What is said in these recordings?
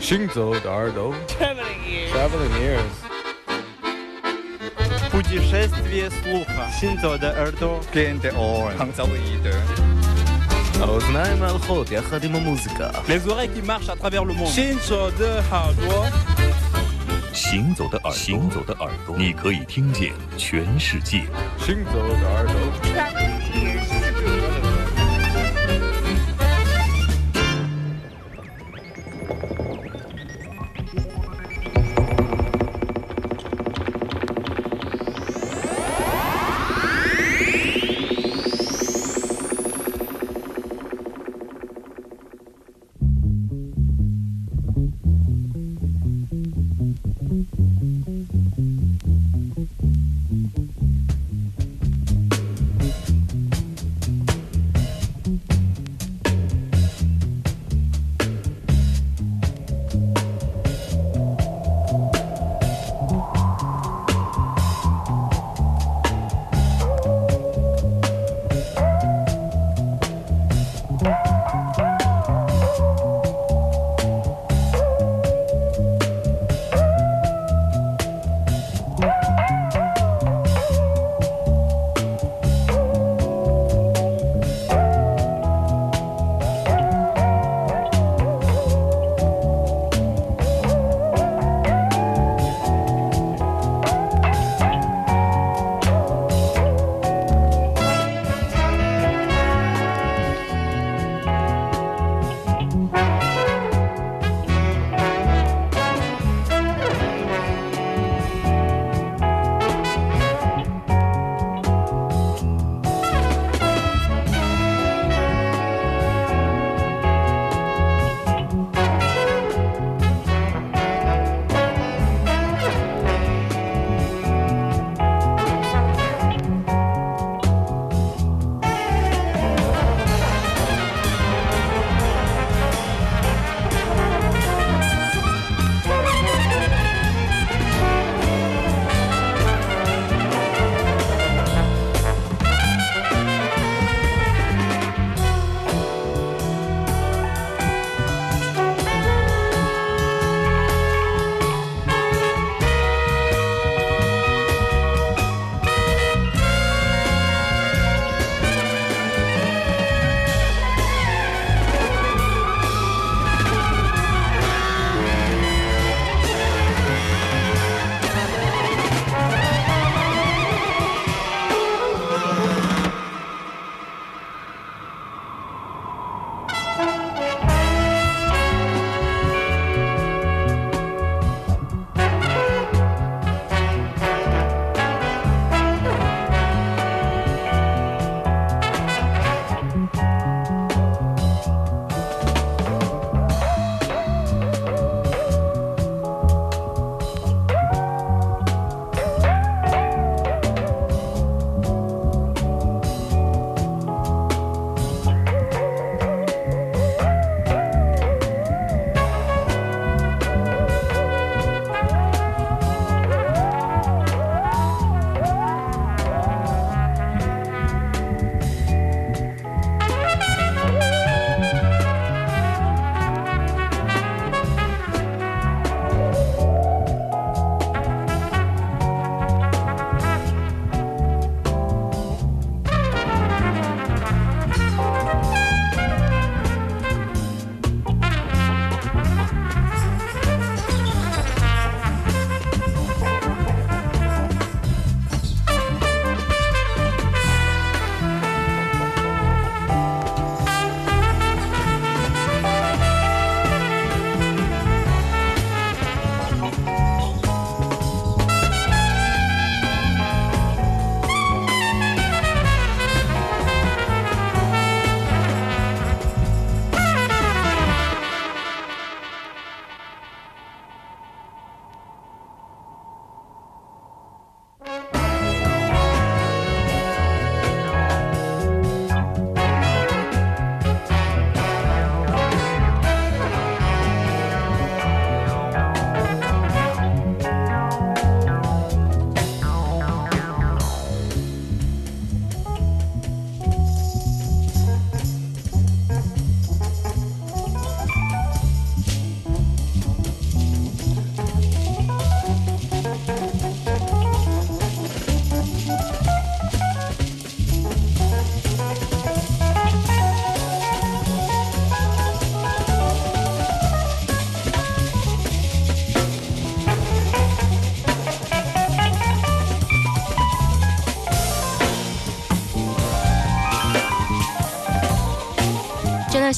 行走的耳朵 Traveling ears. Traveling ears Путешествие слуха. Синзо де Эрдо. Клиенты Оуэн. האוזניים ההלכות יחד עם המוזיקה Les oreilles qui marchent à travers le monde. 行走的耳朵。行走的耳朵，行走的耳朵，你可以听见全世界。 行走的耳朵 《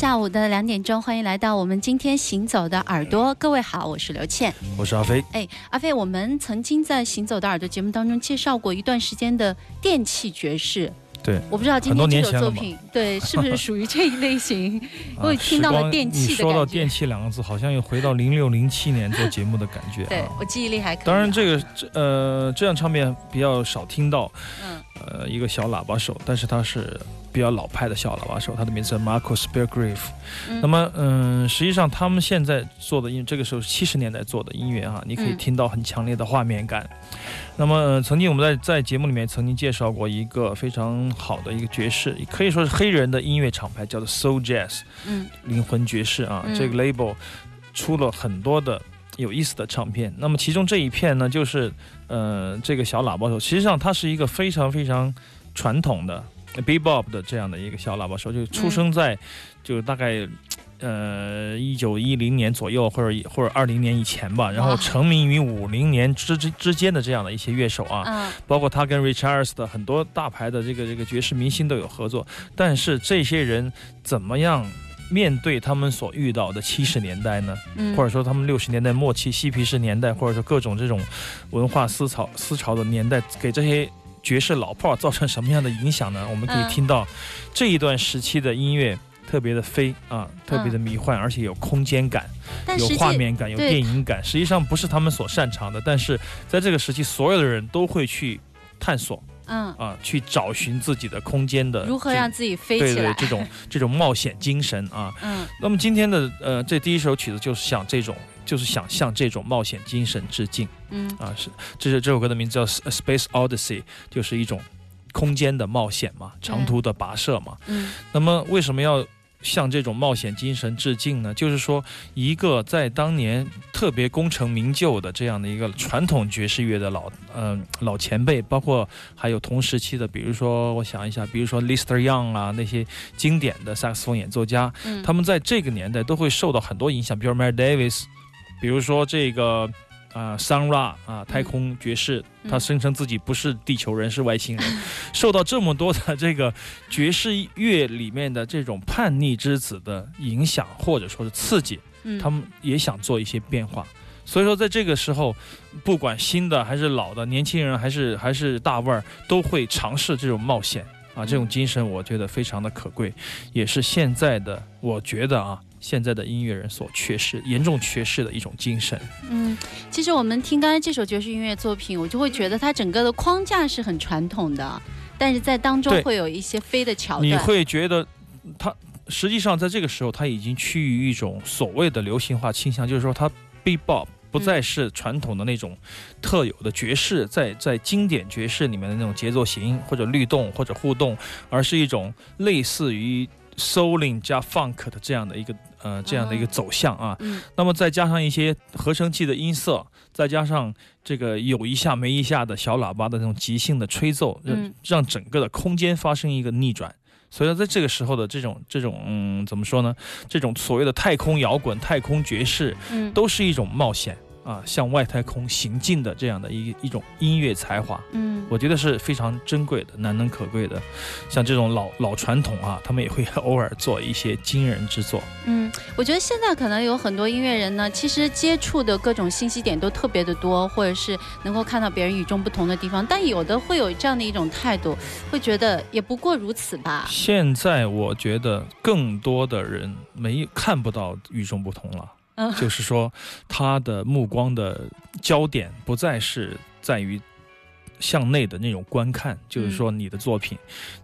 下午的两点钟，欢迎来到我们今天行走的耳朵。各位好，我是刘倩，我是阿飞。哎，阿飞，我们曾经在行走的耳朵节目当中介绍过一段时间的电器爵士。对，我不知道今天这首作品对是不是属于这一类型？我听到了电器的说到电器两个字，好像又回到零六零七年做节目的感觉。对我记忆力还可以。当然，这个这呃这样唱片比较少听到。嗯。呃，一个小喇叭手，但是它是比较老派的小喇叭手，他的名字叫 Marcus Belgrave。那么，嗯，实际上他们现在做的音，这个时候是七十年代做的音乐啊，你可以听到很强烈的画面感。那么，曾经我们在在节目里面曾经介绍过一个非常好的一个爵士，可以说是黑人的音乐厂牌，叫做 Soul Jazz，嗯，灵魂爵士啊，这个 label 出了很多的。有意思的唱片，那么其中这一片呢，就是呃，这个小喇叭手，实际上它是一个非常非常传统的 bebop 的这样的一个小喇叭手，就出生在就大概呃一九一零年左右，或者或者二零年以前吧，然后成名于五零年之之之间的这样的一些乐手啊，包括他跟 Richards 的很多大牌的这个这个爵士明星都有合作，但是这些人怎么样？面对他们所遇到的七十年代呢，或者说他们六十年代末期嬉皮士年代，或者说各种这种文化思潮思潮的年代，给这些爵士老炮造成什么样的影响呢？我们可以听到这一段时期的音乐特别的飞啊，特别的迷幻，而且有空间感，有画面感，有电影感。实际上不是他们所擅长的，但是在这个时期，所有的人都会去探索。嗯啊，去找寻自己的空间的如何让自己飞起来？对对，这种这种冒险精神啊。嗯，那么今天的呃，这第一首曲子就是像这种，就是想向这种冒险精神致敬。嗯啊，是，这是这首歌的名字叫《Space Odyssey》，就是一种空间的冒险嘛，长途的跋涉嘛。嗯，那么为什么要？向这种冒险精神致敬呢？就是说，一个在当年特别功成名就的这样的一个传统爵士乐的老嗯老前辈，包括还有同时期的，比如说我想一下，比如说 Lister Young 啊那些经典的萨克斯风演奏家，嗯他们在这个年代都会受到很多影响，比如 Mary Davis，比如说这个。啊，Sun Ra 啊，太空爵士，他声称自己不是地球人，是外星人。受到这么多的这个爵士乐里面的这种叛逆之子的影响，或者说是刺激，他们也想做一些变化。所以说，在这个时候，不管新的还是老的，年轻人还是还是大腕儿，都会尝试这种冒险啊，这种精神，我觉得非常的可贵，也是现在的，我觉得啊。现在的音乐人所缺失、严重缺失的一种精神。嗯，其实我们听刚才这首爵士音乐作品，我就会觉得它整个的框架是很传统的，但是在当中会有一些飞的桥段。你会觉得，它实际上在这个时候，它已经趋于一种所谓的流行化倾向，就是说，它 bebop 不再是传统的那种特有的爵士，在在经典爵士里面的那种节奏型或者律动或者互动，而是一种类似于 souling 加 funk 的这样的一个。呃，这样的一个走向啊，那么再加上一些合成器的音色，再加上这个有一下没一下的小喇叭的那种即兴的吹奏，让让整个的空间发生一个逆转。所以说，在这个时候的这种这种嗯，怎么说呢？这种所谓的太空摇滚、太空爵士，嗯，都是一种冒险。啊，向外太空行进的这样的一一种音乐才华，嗯，我觉得是非常珍贵的、难能可贵的。像这种老老传统啊，他们也会 偶尔做一些惊人之作。嗯，我觉得现在可能有很多音乐人呢，其实接触的各种信息点都特别的多，或者是能够看到别人与众不同的地方，但有的会有这样的一种态度，会觉得也不过如此吧。现在我觉得更多的人没看不到与众不同了。就是说，他的目光的焦点不再是在于向内的那种观看，就是说你的作品，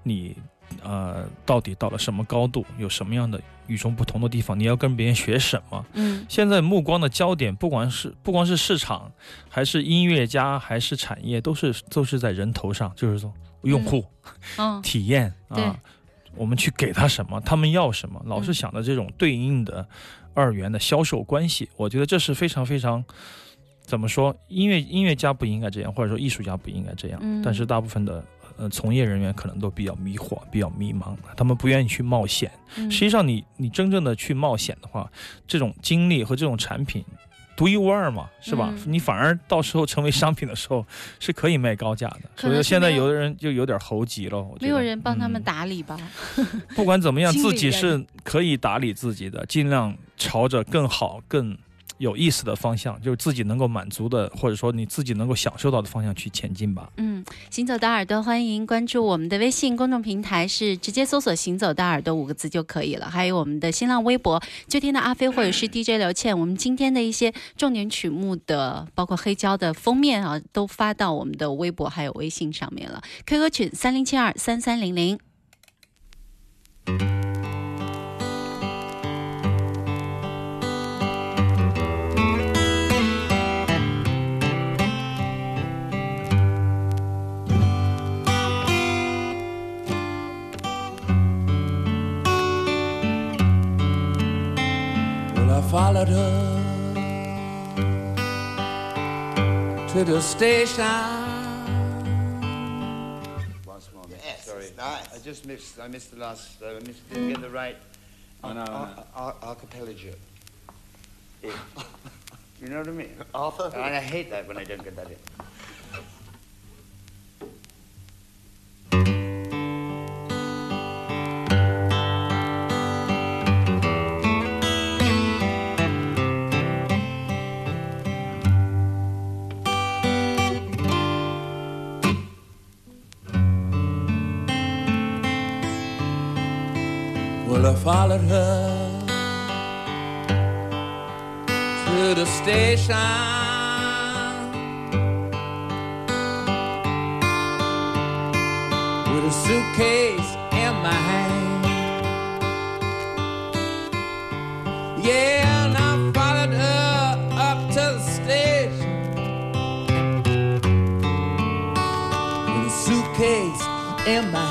你呃到底到了什么高度，有什么样的与众不同的地方，你要跟别人学什么？嗯，现在目光的焦点，不管是不光是市场，还是音乐家，还是产业，都是都是在人头上，就是说用户，嗯，体验啊，我们去给他什么，他们要什么，老是想着这种对应的。二元的销售关系，我觉得这是非常非常，怎么说？音乐音乐家不应该这样，或者说艺术家不应该这样。嗯。但是大部分的呃从业人员可能都比较迷惑，比较迷茫，他们不愿意去冒险。实际上，你你真正的去冒险的话，这种经历和这种产品，独一无二嘛，是吧？嗯你反而到时候成为商品的时候，是可以卖高价的。所以现在有有的人就有点猴急了，没有人帮他们嗯打理吧？不管怎么样，自己是可以打理自己的，尽量朝着更好、更有意思的方向，就是自己能够满足的，或者说你自己能够享受到的方向去前进吧。嗯，行走的耳朵，欢迎关注我们的微信公众平台，是直接搜索“行走的耳朵”五个字就可以了。还有我们的新浪微博，就听到阿飞或者是 DJ 刘倩。我们今天的一些重点曲目的，包括黑胶的封面啊，都发到我们的微博还有微信上面了。QQ 群三零七二三三零零。Well, I followed her to the station. Once more, yes, sorry. I just missed. I missed the last. I missed, didn't get the right. Oh, no, no. Archipelago. Yeah. you know what I mean? Arthur. And I hate that when I don't get that in. Well, I followed her to the station. With a suitcase in my hand. Yeah, and I followed her up to the station. With a suitcase in my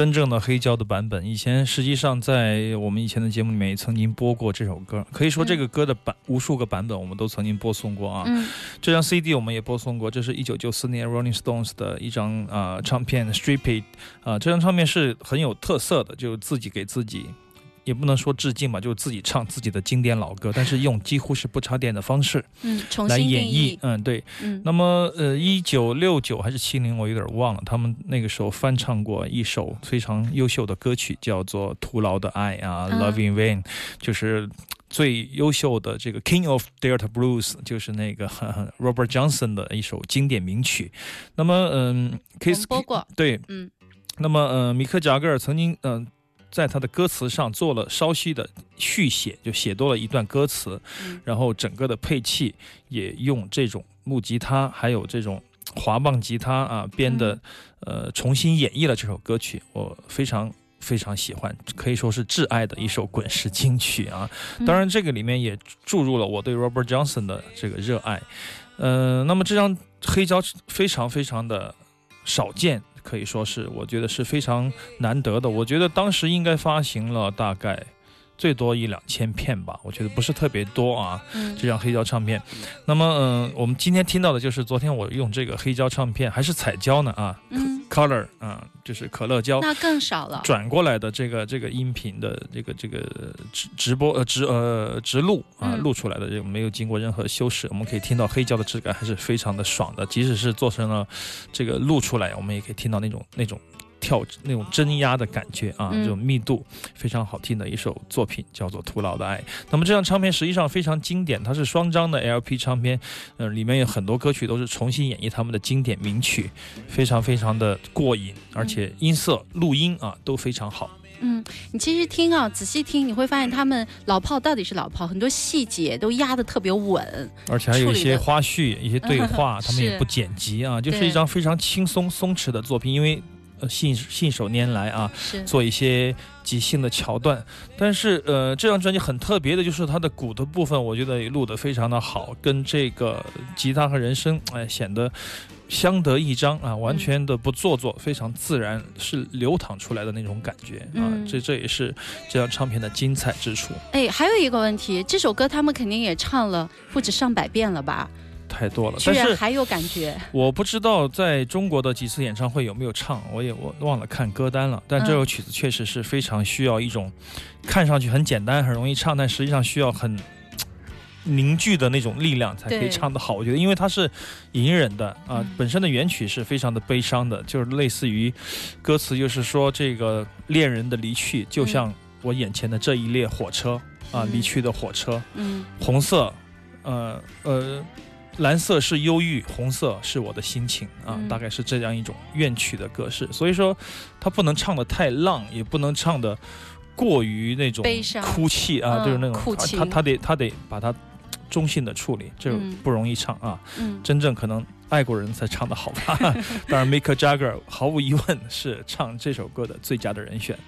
真正的黑胶的版本。以前实际上在我们以前的节目里面也曾经播过这首歌，可以说这个歌的版无数个版本我们都曾经播送过啊。嗯这张 CD 我们也播送过，这是一九九四年 Rolling Stones 的一张啊、呃唱片《Strip It》啊，这张唱片是很有特色的，就自己给自己。也不能说致敬吧，就自己唱自己的经典老歌，但是用几乎是不插电的方式嗯，重来演。绎嗯，对。嗯那么，呃，一九六九还是七零，我有点忘了。他们那个时候翻唱过一首非常优秀的歌曲，叫做《徒劳的爱》啊，嗯 Love in Vain》，就是最优秀的这个 King of Delta Blues，就是那个 Robert Johnson 的一首经典名曲。那么，嗯，Kiss 过。对，嗯那么，呃，米克贾格尔曾经，嗯、在他的歌词上做了稍许的续写，就写多了一段歌词，嗯然后整个的配器也用这种木吉他，还有这种滑棒吉他啊编的，呃，重新演绎了这首歌曲，我非常。非常喜欢，可以说是挚爱的一首滚石金曲啊！嗯当然，这个里面也注入了我对 Robert Johnson 的这个热爱。呃，那么这张黑胶非常非常的少见，可以说是我觉得是非常难得的。我觉得当时应该发行了大概最多一两千片吧，我觉得不是特别多啊。嗯这张黑胶唱片，那么嗯、我们今天听到的就是昨天我用这个黑胶唱片还是彩胶呢啊嗯，，Color 啊，就是可乐胶。那更少了。转过来的这个这个音频的这个这个直直播呃直呃直录啊嗯录出来的这个没有经过任何修饰，我们可以听到黑胶的质感还是非常的爽的，即使是做成了这个录出来，我们也可以听到那种那种跳那种真压的感觉啊，嗯这种密度非常好听的一首作品，叫做《徒劳的爱》。那么这张唱片实际上非常经典，它是双张的 LP 唱片，呃，里面有很多歌曲都是重新演绎他们的经典名曲，非常非常的过瘾，而且音色、录音啊都非常好。嗯，你其实听啊，仔细听，你会发现他们老炮到底是老炮，很多细节都压得特别稳。而且还有一些花絮、一些对话，他们也不剪辑啊，就是一张非常轻松松弛的作品。因为呃信信手拈来啊，做一些即兴的桥段。但是呃，这张专辑很特别的就是它的鼓的部分，我觉得也录得非常的好，跟这个吉他和人声哎显得。相得益彰啊，完全的不做作，非常自然，是流淌出来的那种感觉啊。嗯这这也是这张唱片的精彩之处，哎，还有一个问题，这首歌他们肯定也唱了不止上百遍了吧？太多了。居但是然还有感觉。我不知道在中国的几次演唱会有没有唱，我也我忘了看歌单了。但这首曲子确实是非常需要一种看上去很简单、很容易唱，但实际上需要很凝聚的那种力量才可以唱得好。我觉得，因为它是隐忍的啊、嗯本身的原曲是非常的悲伤的，就是类似于歌词，就是说这个恋人的离去，就像我眼前的这一列火车啊，嗯离去的火车。嗯红色，呃呃，蓝色是忧郁，红色是我的心情啊，嗯大概是这样一种怨曲的格式。所以说，他不能唱的太浪，也不能唱的过于那种悲伤哭泣啊，嗯就是那种他他他得他得把它中性的处理，这嗯不容易唱啊。嗯，真正可能爱国人才唱的好吧。当然，Mick Jagger 毫无疑问是唱这首歌的最佳的人选。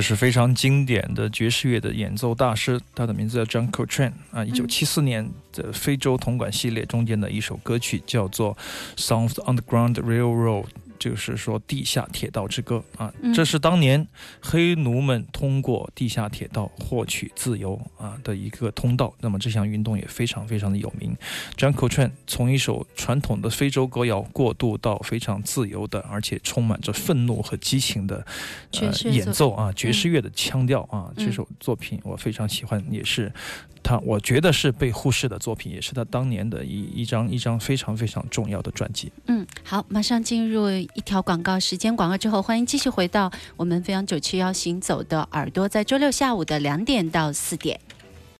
这是非常经典的爵士乐的演奏大师，他的名字叫 John Coltrane 啊，一九七四年的非洲铜管系列中间的一首歌曲叫做《Songs Underground Railroad》。就是说，地下铁道之歌啊，这是当年黑奴们通过地下铁道获取自由啊的一个通道。那么这项运动也非常非常的有名。John Coltrane 从一首传统的非洲歌谣过渡到非常自由的，而且充满着愤怒和激情的呃演奏啊，爵士乐的腔调啊，这首作品我非常喜欢，也是。他我觉得是被忽视的作品，也是他当年的一一张一张非常非常重要的专辑。嗯，好，马上进入一条广告时间，广告之后欢迎继续回到我们飞扬九七幺行走的耳朵，在周六下午的两点到四点。